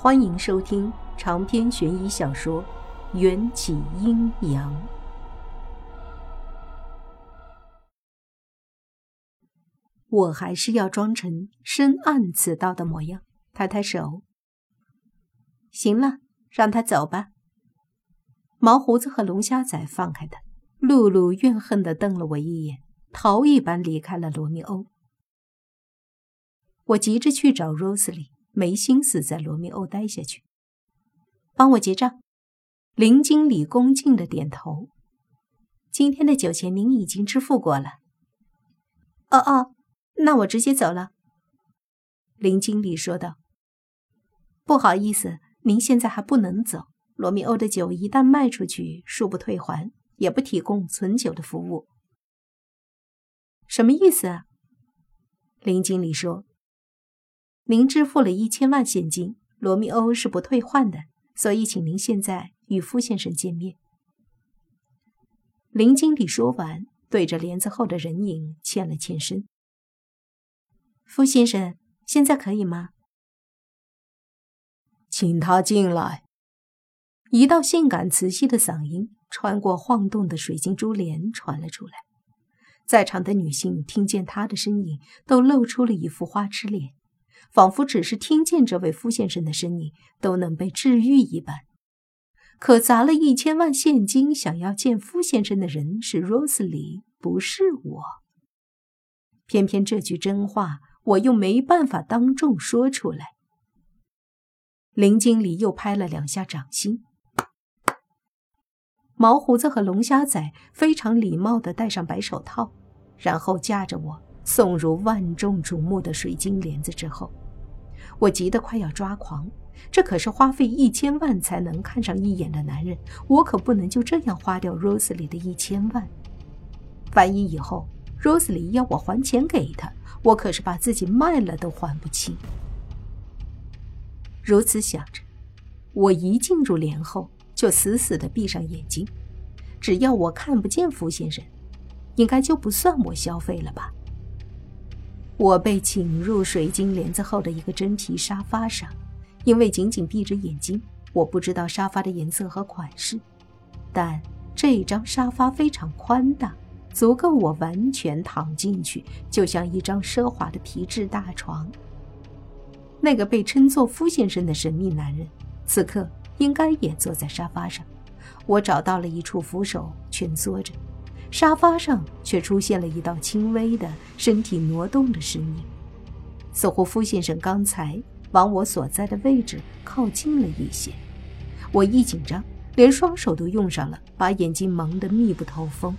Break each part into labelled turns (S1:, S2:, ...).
S1: 欢迎收听长篇悬疑小说《缘起阴阳》。我还是要装成深谙此道的模样，抬抬手。行了，让他走吧。毛胡子和龙虾仔放开他，露露怨恨的瞪了我一眼，逃一般离开了罗密欧。我急着去找 Rosey。没心思在罗密欧待下去，帮我结账。林经理恭敬的点头。今天的酒钱您已经支付过了。哦哦，那我直接走了。林经理说道。不好意思，您现在还不能走。罗密欧的酒一旦卖出去，恕不退还，也不提供存酒的服务。什么意思啊？林经理说。您支付了一千万现金，罗密欧是不退换的，所以请您现在与傅先生见面。林经理说完，对着帘子后的人影欠了欠身。傅先生，现在可以吗？
S2: 请他进来。
S1: 一道性感磁性的嗓音穿过晃动的水晶珠帘传了出来，在场的女性听见他的声音，都露出了一副花痴脸。仿佛只是听见这位傅先生的声音都能被治愈一般，可砸了一千万现金想要见傅先生的人是 Rosely，不是我。偏偏这句真话我又没办法当众说出来。林经理又拍了两下掌心，毛胡子和龙虾仔非常礼貌地戴上白手套，然后架着我。送入万众瞩目的水晶帘子之后，我急得快要抓狂。这可是花费一千万才能看上一眼的男人，我可不能就这样花掉 Rosely 的一千万。万一以后 Rosely 要我还钱给他，我可是把自己卖了都还不清。如此想着，我一进入帘后就死死地闭上眼睛。只要我看不见傅先生，应该就不算我消费了吧。我被请入水晶帘子后的一个真皮沙发上，因为紧紧闭着眼睛，我不知道沙发的颜色和款式。但这张沙发非常宽大，足够我完全躺进去，就像一张奢华的皮质大床。那个被称作夫先生的神秘男人，此刻应该也坐在沙发上。我找到了一处扶手，蜷缩着。沙发上却出现了一道轻微的身体挪动的身影，似乎傅先生刚才往我所在的位置靠近了一些。我一紧张，连双手都用上了，把眼睛蒙得密不透风。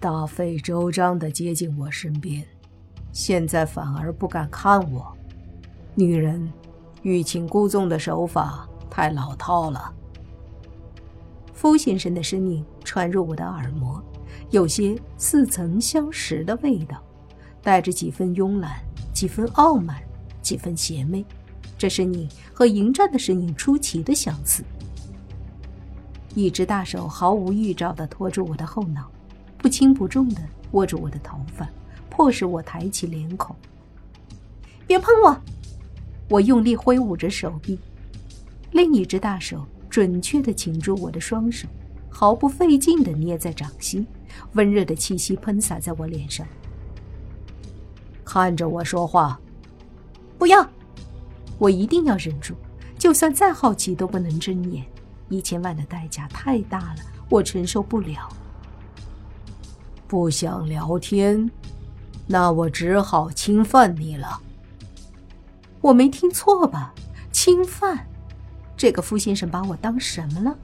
S2: 大费周章地接近我身边，现在反而不敢看我。女人欲擒故纵的手法太老套了。
S1: 傅先生的声音传入我的耳膜，有些似曾相识的味道，带着几分慵懒，几分傲慢，几分邪魅。这身影和迎战的身影出奇的相似。一只大手毫无预兆地拖住我的后脑，不轻不重地握住我的头发，迫使我抬起脸孔。别碰我！我用力挥舞着手臂，另一只大手。准确地擒住我的双手，毫不费劲地捏在掌心，温热的气息喷洒在我脸上。
S2: 看着我说话，
S1: 不要！我一定要忍住，就算再好奇都不能睁眼。一千万的代价太大了，我承受不了。
S2: 不想聊天，那我只好侵犯你了。
S1: 我没听错吧？侵犯？这个傅先生把我当什么了？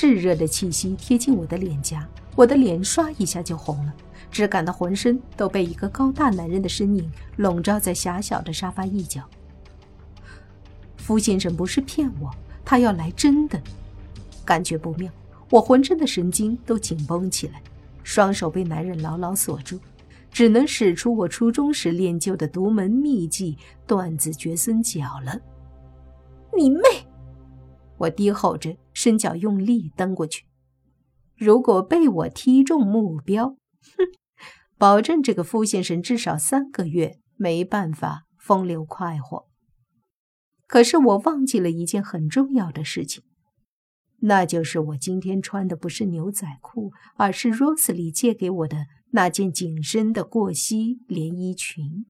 S1: 炙热的气息贴近我的脸颊，我的脸唰一下就红了，只感到浑身都被一个高大男人的身影笼罩在狭小的沙发一角。傅先生不是骗我，他要来真的。感觉不妙，我浑身的神经都紧绷起来，双手被男人牢牢锁住，只能使出我初中时练就的独门秘技——断子绝孙脚了。你妹！我低吼着，伸脚用力蹬过去。如果被我踢中目标，哼，保证这个傅先生至少三个月没办法风流快活。可是我忘记了一件很重要的事情，那就是我今天穿的不是牛仔裤，而是 Rose 里借给我的那件紧身的过膝连衣裙。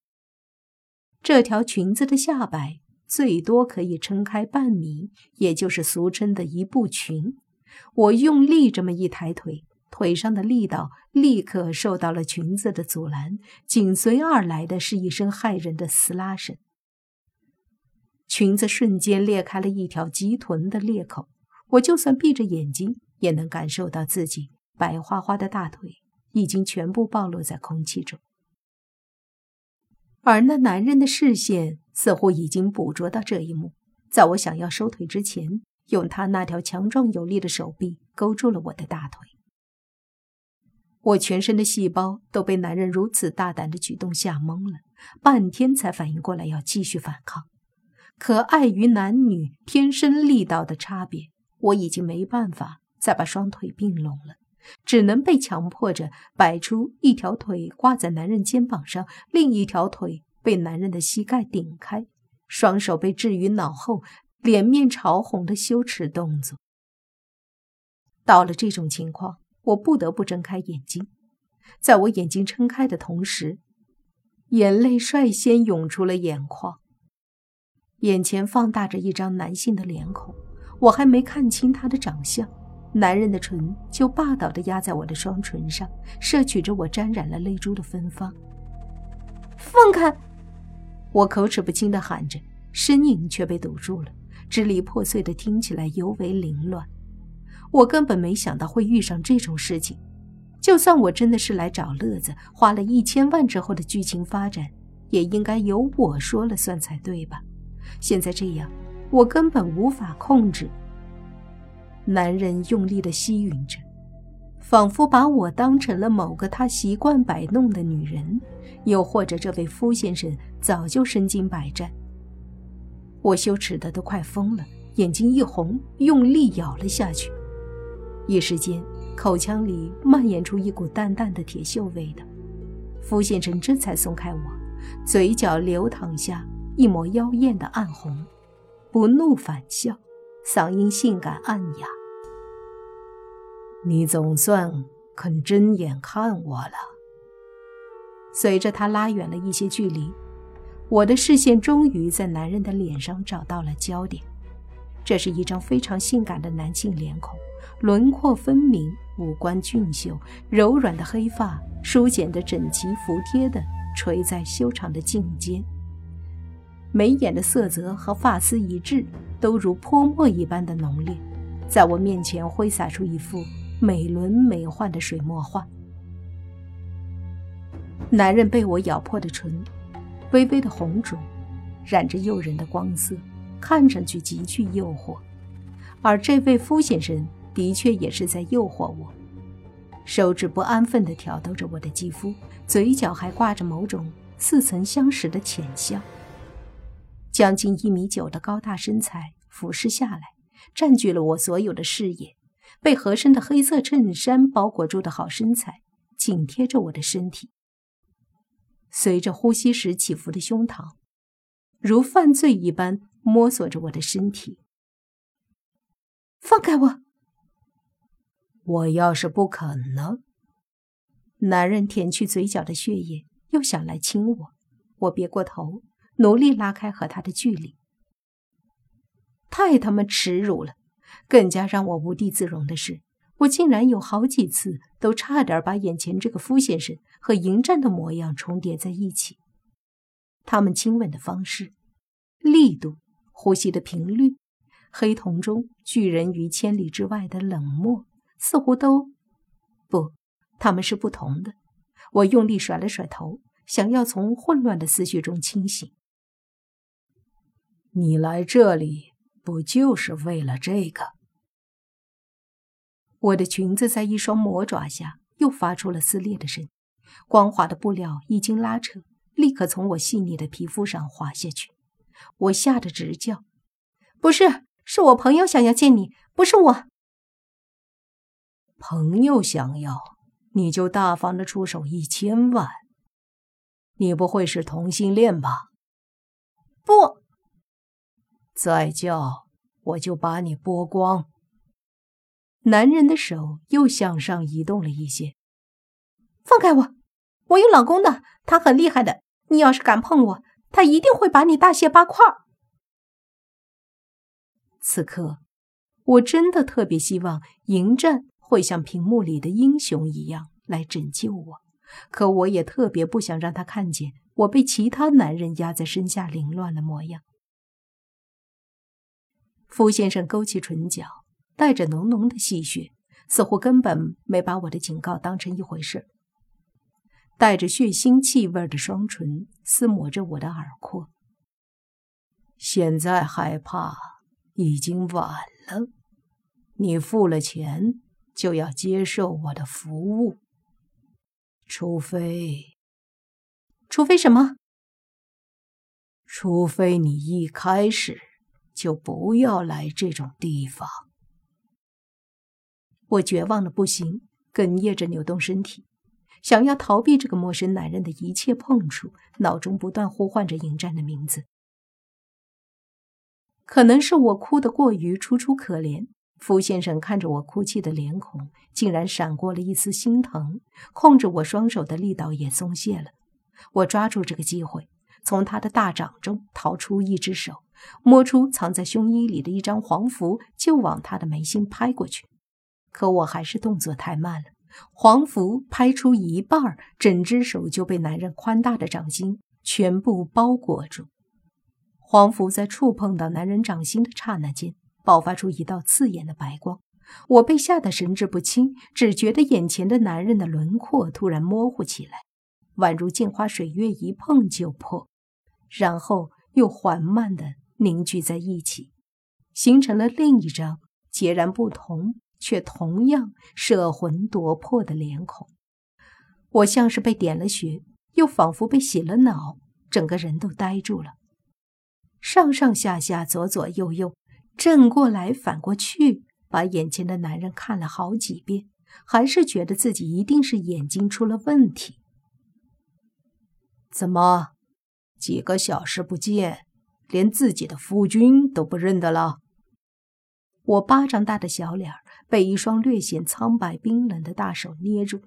S1: 这条裙子的下摆最多可以撑开半米，也就是俗称的一步裙。我用力这么一抬腿，腿上的力道立刻受到了裙子的阻拦，紧随而来的是一声骇人的撕拉声。裙子瞬间裂开了一条鸡臀的裂口，我就算闭着眼睛也能感受到自己白花花的大腿已经全部暴露在空气中。而那男人的视线似乎已经捕捉到这一幕，在我想要收腿之前，用他那条强壮有力的手臂勾住了我的大腿。我全身的细胞都被男人如此大胆的举动吓懵了，半天才反应过来要继续反抗。可碍于男女天生力道的差别，我已经没办法再把双腿并拢了。只能被强迫着摆出一条腿挂在男人肩膀上，另一条腿被男人的膝盖顶开，双手被置于脑后，脸面潮红的羞耻动作。到了这种情况，我不得不睁开眼睛。在我眼睛撑开的同时，眼泪率先涌出了眼眶。眼前放大着一张男性的脸孔，我还没看清他的长相。男人的唇就霸道地压在我的双唇上，摄取着我沾染了泪珠的芬芳。放开！我口齿不清地喊着，声音却被堵住了，支离破碎的，听起来尤为凌乱。我根本没想到会遇上这种事情。就算我真的是来找乐子，花了一千万之后的剧情发展，也应该由我说了算才对吧？现在这样，我根本无法控制。男人用力地吸吮着，仿佛把我当成了某个他习惯摆弄的女人，又或者这位夫先生早就身经百战。我羞耻的都快疯了，眼睛一红，用力咬了下去。一时间，口腔里蔓延出一股淡淡的铁锈味道。夫先生这才松开我，嘴角流淌下一抹妖艳的暗红，不怒反笑。嗓音性感暗哑，
S2: 你总算肯睁眼看我了。
S1: 随着他拉远了一些距离，我的视线终于在男人的脸上找到了焦点。这是一张非常性感的男性脸孔，轮廓分明，五官俊秀，柔软的黑发梳剪得整齐服帖的垂在修长的颈间。眉眼的色泽和发丝一致，都如泼墨一般的浓烈，在我面前挥洒出一幅美轮美奂的水墨画。男人被我咬破的唇，微微的红肿，染着诱人的光色，看上去极具诱惑。而这位夫先生的确也是在诱惑我，手指不安分地挑逗着我的肌肤，嘴角还挂着某种似曾相识的浅笑。将近一米九的高大身材俯视下来，占据了我所有的视野。被合身的黑色衬衫包裹住的好身材，紧贴着我的身体。随着呼吸时起伏的胸膛，如犯罪一般摸索着我的身体。放开我！
S2: 我要是不肯呢？
S1: 男人舔去嘴角的血液，又想来亲我。我别过头。努力拉开和他的距离，太他妈耻辱了！更加让我无地自容的是，我竟然有好几次都差点把眼前这个夫先生和迎战的模样重叠在一起。他们亲吻的方式、力度、呼吸的频率，黑瞳中拒人于千里之外的冷漠，似乎都不，他们是不同的。我用力甩了甩头，想要从混乱的思绪中清醒。
S2: 你来这里不就是为了这个？
S1: 我的裙子在一双魔爪下又发出了撕裂的声音，光滑的布料一经拉扯，立刻从我细腻的皮肤上滑下去。我吓得直叫：“不是，是我朋友想要见你，不是我。”
S2: 朋友想要，你就大方的出手一千万。你不会是同性恋吧？
S1: 不。
S2: 再叫，我就把你剥光。
S1: 男人的手又向上移动了一些。放开我！我有老公的，他很厉害的。你要是敢碰我，他一定会把你大卸八块。此刻，我真的特别希望迎战会像屏幕里的英雄一样来拯救我，可我也特别不想让他看见我被其他男人压在身下凌乱的模样。傅先生勾起唇角，带着浓浓的戏谑，似乎根本没把我的警告当成一回事。带着血腥气味的双唇撕磨着我的耳廓。
S2: 现在害怕已经晚了，你付了钱就要接受我的服务，除非……
S1: 除非什么？
S2: 除非你一开始。就不要来这种地方。
S1: 我绝望的不行，哽咽着扭动身体，想要逃避这个陌生男人的一切碰触，脑中不断呼唤着迎战的名字。可能是我哭得过于楚楚可怜，傅先生看着我哭泣的脸孔，竟然闪过了一丝心疼，控制我双手的力道也松懈了。我抓住这个机会，从他的大掌中掏出一只手。摸出藏在胸衣里的一张黄符，就往他的眉心拍过去。可我还是动作太慢了，黄符拍出一半儿，整只手就被男人宽大的掌心全部包裹住。黄符在触碰到男人掌心的刹那间，爆发出一道刺眼的白光。我被吓得神志不清，只觉得眼前的男人的轮廓突然模糊起来，宛如镜花水月，一碰就破，然后又缓慢的。凝聚在一起，形成了另一张截然不同却同样摄魂夺魄的脸孔。我像是被点了穴，又仿佛被洗了脑，整个人都呆住了。上上下下、左左右右、正过来反过去，把眼前的男人看了好几遍，还是觉得自己一定是眼睛出了问题。
S2: 怎么，几个小时不见？连自己的夫君都不认得了。
S1: 我巴掌大的小脸被一双略显苍白冰冷的大手捏住，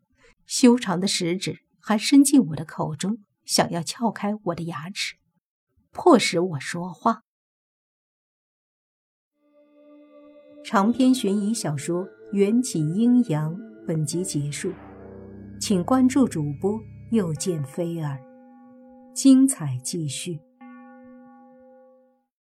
S1: 修长的食指还伸进我的口中，想要撬开我的牙齿，迫使我说话。长篇悬疑小说《缘起阴阳》本集结束，请关注主播又见菲儿，精彩继续。